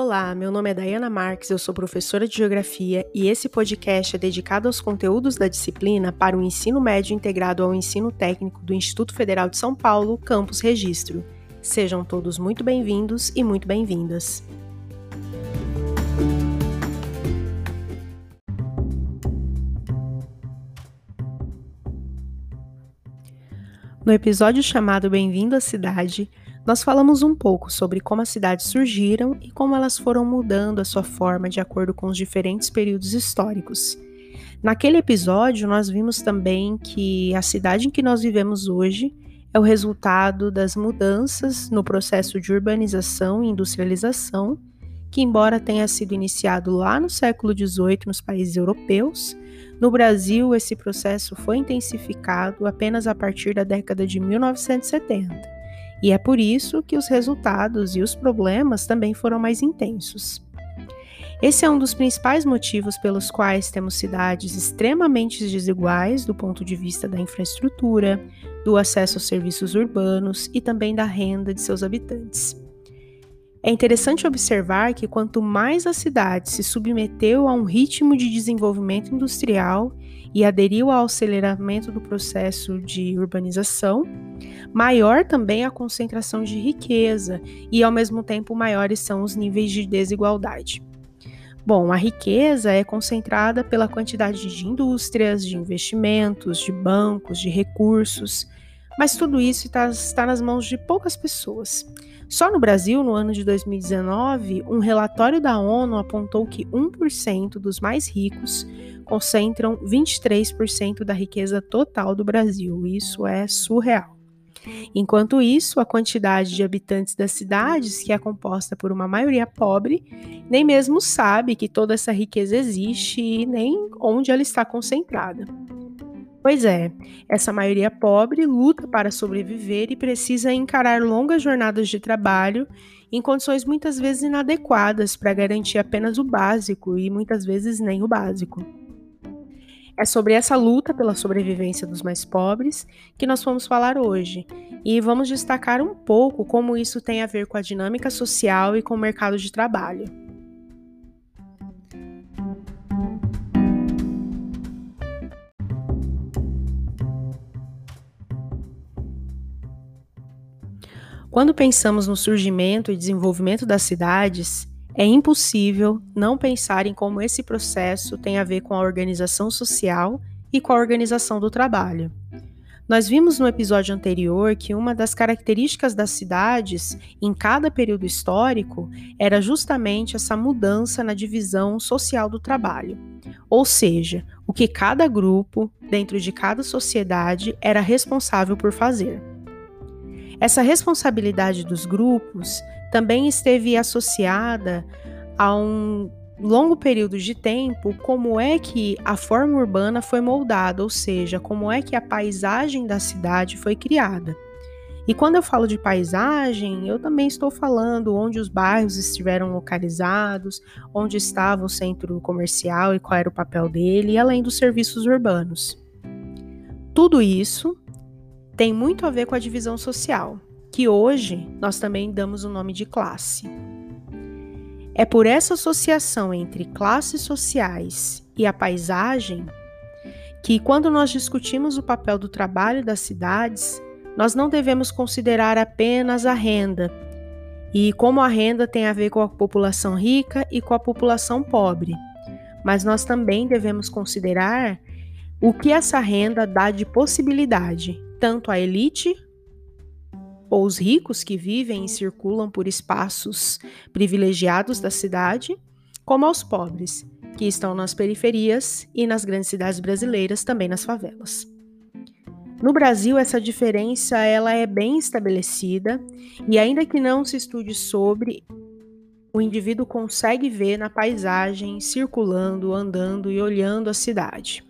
Olá, meu nome é Dayana Marques, eu sou professora de Geografia e esse podcast é dedicado aos conteúdos da disciplina para o ensino médio integrado ao ensino técnico do Instituto Federal de São Paulo, Campus Registro. Sejam todos muito bem-vindos e muito bem-vindas. No episódio chamado Bem-vindo à Cidade, nós falamos um pouco sobre como as cidades surgiram e como elas foram mudando a sua forma de acordo com os diferentes períodos históricos. Naquele episódio, nós vimos também que a cidade em que nós vivemos hoje é o resultado das mudanças no processo de urbanização e industrialização, que, embora tenha sido iniciado lá no século XVIII nos países europeus, no Brasil esse processo foi intensificado apenas a partir da década de 1970 e é por isso que os resultados e os problemas também foram mais intensos. Esse é um dos principais motivos pelos quais temos cidades extremamente desiguais do ponto de vista da infraestrutura, do acesso aos serviços urbanos e também da renda de seus habitantes. É interessante observar que quanto mais a cidade se submeteu a um ritmo de desenvolvimento industrial e aderiu ao aceleramento do processo de urbanização, maior também a concentração de riqueza e, ao mesmo tempo, maiores são os níveis de desigualdade. Bom, a riqueza é concentrada pela quantidade de indústrias, de investimentos, de bancos, de recursos, mas tudo isso está, nas mãos de poucas pessoas. Só no Brasil, no ano de 2019, um relatório da ONU apontou que 1% dos mais ricos concentram 23% da riqueza total do Brasil. Isso é surreal. Enquanto isso, a quantidade de habitantes das cidades, que é composta por uma maioria pobre, nem mesmo sabe que toda essa riqueza existe e nem onde ela está concentrada. Pois é, essa maioria pobre luta para sobreviver e precisa encarar longas jornadas de trabalho em condições muitas vezes inadequadas para garantir apenas o básico e muitas vezes nem o básico. É sobre essa luta pela sobrevivência dos mais pobres que nós vamos falar hoje e vamos destacar um pouco como isso tem a ver com a dinâmica social e com o mercado de trabalho. Quando pensamos no surgimento e desenvolvimento das cidades, é impossível não pensar em como esse processo tem a ver com a organização social e com a organização do trabalho. Nós vimos no episódio anterior que uma das características das cidades em cada período histórico era justamente essa mudança na divisão social do trabalho, ou seja, o que cada grupo, dentro de cada sociedade, era responsável por fazer. Essa responsabilidade dos grupos também esteve associada a um longo período de tempo como é que a forma urbana foi moldada, ou seja, como é que a paisagem da cidade foi criada. E quando eu falo de paisagem, eu também estou falando onde os bairros estiveram localizados, onde estava o centro comercial e qual era o papel dele, além dos serviços urbanos. Tudo isso tem muito a ver com a divisão social, que hoje nós também damos o nome de classe. É por essa associação entre classes sociais e a paisagem que, quando nós discutimos o papel do trabalho das cidades, nós não devemos considerar apenas a renda e como a renda tem a ver com a população rica e com a população pobre, mas nós também devemos considerar o que essa renda dá de possibilidade, tanto à elite ou os ricos que vivem e circulam por espaços privilegiados da cidade, como aos pobres, que estão nas periferias e nas grandes cidades brasileiras, também nas favelas. No Brasil, essa diferença ela é bem estabelecida e ainda que não se estude sobre, o indivíduo consegue ver na paisagem, circulando, andando e olhando a cidade.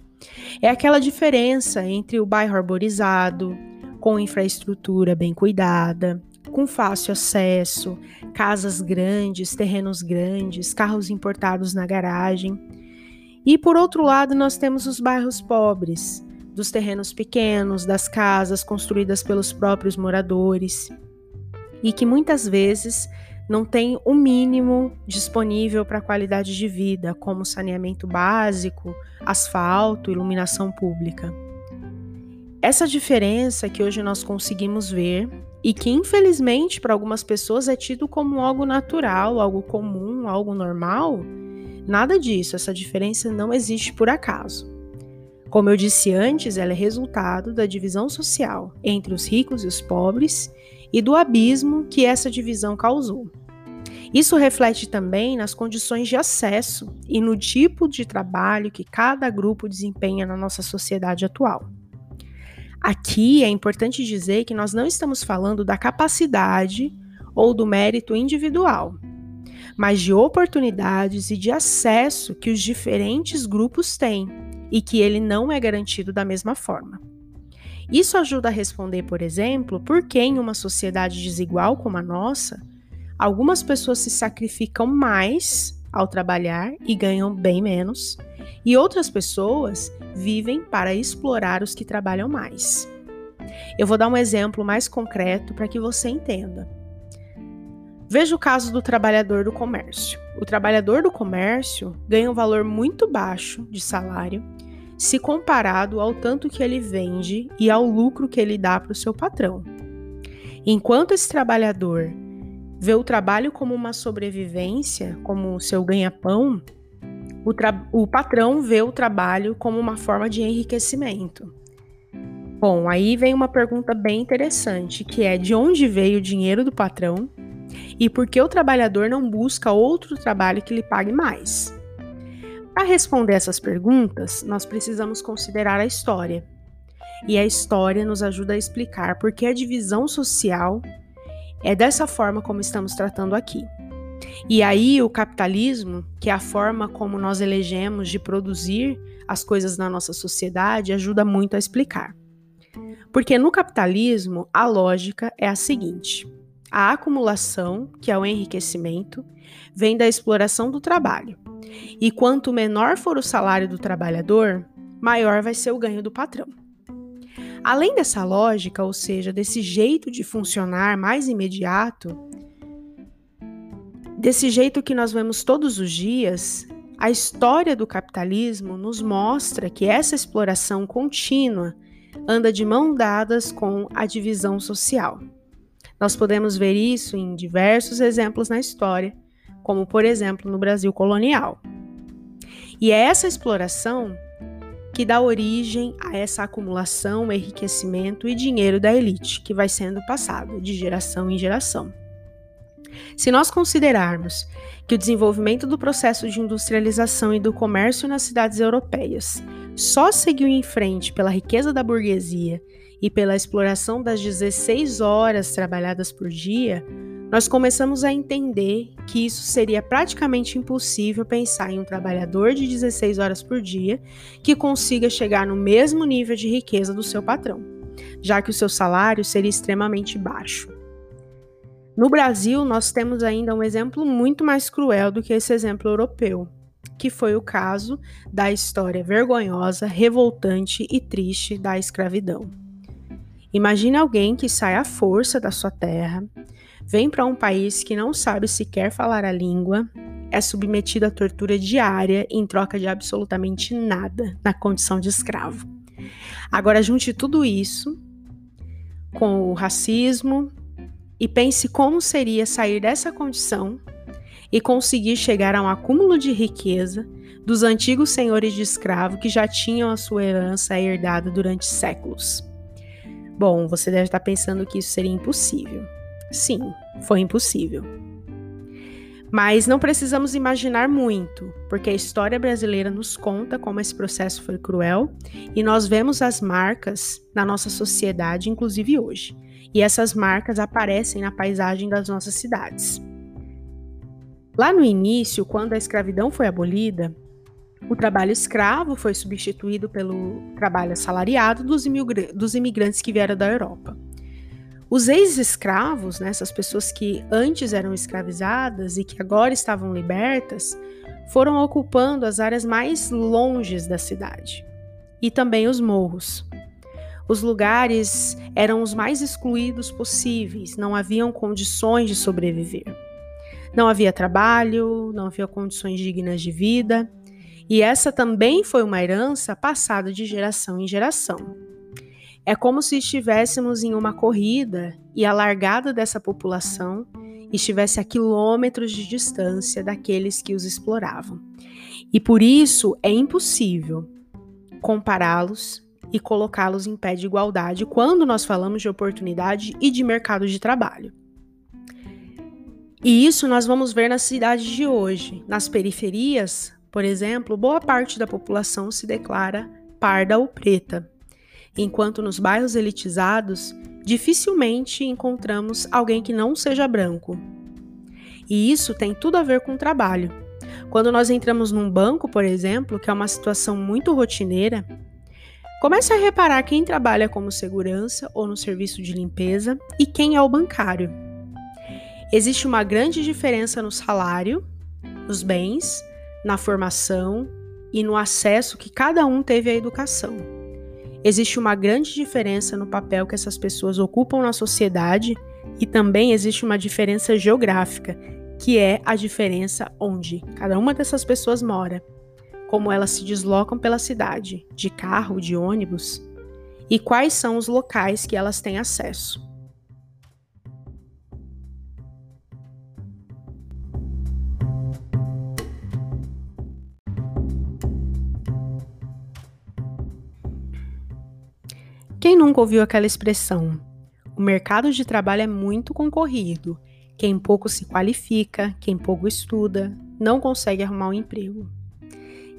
É aquela diferença entre o bairro arborizado, com infraestrutura bem cuidada, com fácil acesso, casas grandes, terrenos grandes, carros importados na garagem. E por outro lado, nós temos os bairros pobres, dos terrenos pequenos, das casas construídas pelos próprios moradores, e que muitas vezes não tem o mínimo disponível para qualidade de vida, como saneamento básico, asfalto, iluminação pública. Essa diferença que hoje nós conseguimos ver e que infelizmente para algumas pessoas é tido como algo natural, algo comum, algo normal, nada disso, essa diferença não existe por acaso. Como eu disse antes, ela é resultado da divisão social entre os ricos e os pobres e do abismo que essa divisão causou. Isso reflete também nas condições de acesso e no tipo de trabalho que cada grupo desempenha na nossa sociedade atual. Aqui é importante dizer que nós não estamos falando da capacidade ou do mérito individual, mas de oportunidades e de acesso que os diferentes grupos têm e que ele não é garantido da mesma forma. Isso ajuda a responder, por exemplo, por que em uma sociedade desigual como a nossa, algumas pessoas se sacrificam mais ao trabalhar e ganham bem menos, e outras pessoas vivem para explorar os que trabalham mais. Eu vou dar um exemplo mais concreto para que você entenda. Veja o caso do trabalhador do comércio. O trabalhador do comércio ganha um valor muito baixo de salário se comparado ao tanto que ele vende e ao lucro que ele dá para o seu patrão. Enquanto esse trabalhador vê o trabalho como uma sobrevivência, como o seu ganha-pão, o, o, patrão vê o trabalho como uma forma de enriquecimento. Bom, aí vem uma pergunta bem interessante, que é de onde veio o dinheiro do patrão e por que o trabalhador não busca outro trabalho que lhe pague mais? Para responder essas perguntas, nós precisamos considerar a história. E a história nos ajuda a explicar por que a divisão social é dessa forma como estamos tratando aqui. E aí, o capitalismo, que é a forma como nós elegemos de produzir as coisas na nossa sociedade, ajuda muito a explicar. Porque no capitalismo, a lógica é a seguinte: a acumulação, que é o enriquecimento, vem da exploração do trabalho. E quanto menor for o salário do trabalhador, maior vai ser o ganho do patrão. Além dessa lógica, ou seja, desse jeito de funcionar mais imediato, desse jeito que nós vemos todos os dias, a história do capitalismo nos mostra que essa exploração contínua anda de mão dadas com a divisão social. Nós podemos ver isso em diversos exemplos na história, como por exemplo no Brasil colonial. E é essa exploração que dá origem a essa acumulação, enriquecimento e dinheiro da elite, que vai sendo passado de geração em geração. Se nós considerarmos que o desenvolvimento do processo de industrialização e do comércio nas cidades europeias só seguiu em frente pela riqueza da burguesia e pela exploração das 16 horas trabalhadas por dia, nós começamos a entender que isso seria praticamente impossível pensar em um trabalhador de 16 horas por dia que consiga chegar no mesmo nível de riqueza do seu patrão, já que o seu salário seria extremamente baixo. No Brasil, nós temos ainda um exemplo muito mais cruel do que esse exemplo europeu, que foi o caso da história vergonhosa, revoltante e triste da escravidão. Imagine alguém que sai à força da sua terra, vem para um país que não sabe sequer falar a língua, é submetido à tortura diária em troca de absolutamente nada na condição de escravo. Agora junte tudo isso com o racismo e pense como seria sair dessa condição e conseguir chegar a um acúmulo de riqueza dos antigos senhores de escravo que já tinham a sua herança herdada durante séculos. Bom, você deve estar pensando que isso seria impossível. Sim, foi impossível. Mas não precisamos imaginar muito, porque a história brasileira nos conta como esse processo foi cruel e nós vemos as marcas na nossa sociedade, inclusive hoje. E essas marcas aparecem na paisagem das nossas cidades. Lá no início, quando a escravidão foi abolida, o trabalho escravo foi substituído pelo trabalho assalariado dos, imigrantes que vieram da Europa. Os ex-escravos, né, essas pessoas que antes eram escravizadas e que agora estavam libertas, foram ocupando as áreas mais longes da cidade e também os morros. Os lugares eram os mais excluídos possíveis, não haviam condições de sobreviver. Não havia trabalho, não havia condições dignas de vida, e essa também foi uma herança passada de geração em geração. É como se estivéssemos em uma corrida e a largada dessa população estivesse a quilômetros de distância daqueles que os exploravam. E por isso é impossível compará-los e colocá-los em pé de igualdade quando nós falamos de oportunidade e de mercado de trabalho. E isso nós vamos ver nas cidades de hoje. Nas periferias, por exemplo, boa parte da população se declara parda ou preta, enquanto nos bairros elitizados dificilmente encontramos alguém que não seja branco. E isso tem tudo a ver com o trabalho. Quando nós entramos num banco, por exemplo, que é uma situação muito rotineira, comece a reparar quem trabalha como segurança ou no serviço de limpeza e quem é o bancário. Existe uma grande diferença no salário, nos bens, na formação e no acesso que cada um teve à educação. Existe uma grande diferença no papel que essas pessoas ocupam na sociedade e também existe uma diferença geográfica, que é a diferença onde cada uma dessas pessoas mora, como elas se deslocam pela cidade, de carro, de ônibus, e quais são os locais que elas têm acesso. Quem nunca ouviu aquela expressão? O mercado de trabalho é muito concorrido. Quem pouco se qualifica, quem pouco estuda, não consegue arrumar um emprego.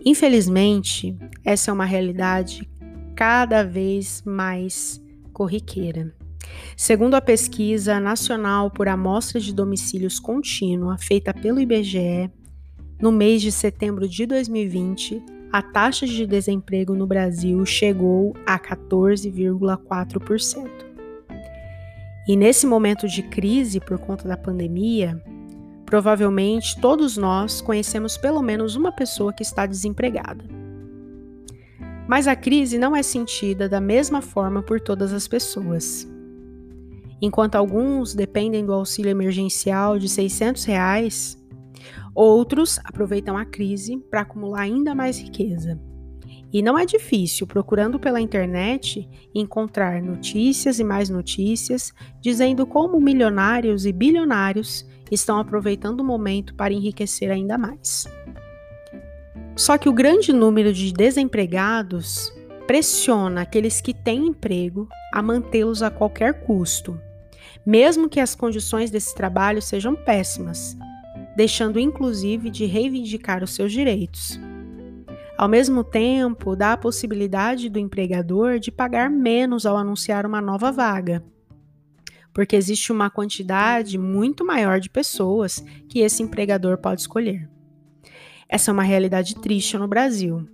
Infelizmente, essa é uma realidade cada vez mais corriqueira. Segundo a pesquisa nacional por amostra de domicílios contínua feita pelo IBGE, no mês de setembro de 2020, a taxa de desemprego no Brasil chegou a 14,4%. E nesse momento de crise por conta da pandemia, provavelmente todos nós conhecemos pelo menos uma pessoa que está desempregada. Mas a crise não é sentida da mesma forma por todas as pessoas. Enquanto alguns dependem do auxílio emergencial de 600 reais, Outros aproveitam a crise para acumular ainda mais riqueza. E não é difícil, procurando pela internet, encontrar notícias e mais notícias dizendo como milionários e bilionários estão aproveitando o momento para enriquecer ainda mais. Só que o grande número de desempregados pressiona aqueles que têm emprego a mantê-los a qualquer custo, mesmo que as condições desse trabalho sejam péssimas deixando inclusive de reivindicar os seus direitos. Ao mesmo tempo, dá a possibilidade do empregador de pagar menos ao anunciar uma nova vaga, porque existe uma quantidade muito maior de pessoas que esse empregador pode escolher. Essa é uma realidade triste no Brasil.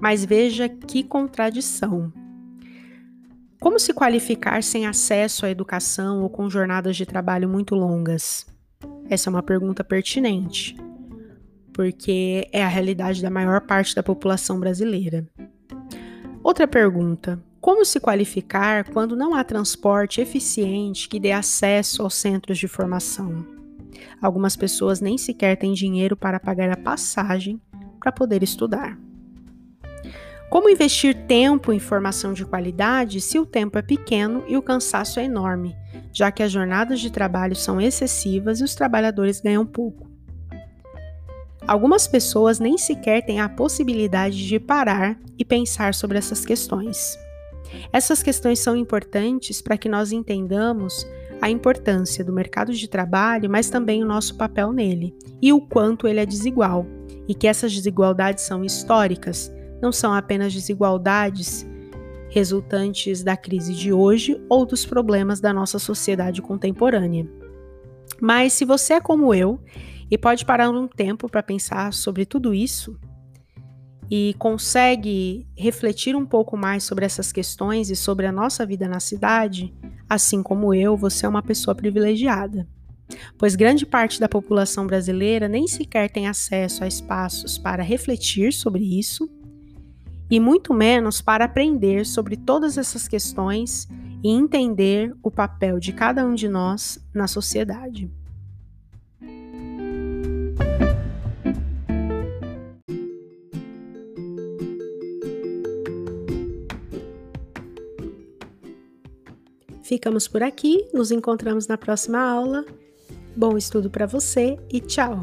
Mas veja que contradição. Como se qualificar sem acesso à educação ou com jornadas de trabalho muito longas? Essa é uma pergunta pertinente, porque é a realidade da maior parte da população brasileira. Outra pergunta: como se qualificar quando não há transporte eficiente que dê acesso aos centros de formação? Algumas pessoas nem sequer têm dinheiro para pagar a passagem para poder estudar. Como investir tempo em formação de qualidade se o tempo é pequeno e o cansaço é enorme, já que as jornadas de trabalho são excessivas e os trabalhadores ganham pouco? Algumas pessoas nem sequer têm a possibilidade de parar e pensar sobre essas questões. Essas questões são importantes para que nós entendamos a importância do mercado de trabalho, mas também o nosso papel nele e o quanto ele é desigual, e que essas desigualdades são históricas não são apenas desigualdades resultantes da crise de hoje ou dos problemas da nossa sociedade contemporânea. Mas se você é como eu e pode parar um tempo para pensar sobre tudo isso e consegue refletir um pouco mais sobre essas questões e sobre a nossa vida na cidade, assim como eu, você é uma pessoa privilegiada. Pois grande parte da população brasileira nem sequer tem acesso a espaços para refletir sobre isso e muito menos para aprender sobre todas essas questões e entender o papel de cada um de nós na sociedade. Ficamos por aqui, nos encontramos na próxima aula. Bom estudo para você e tchau!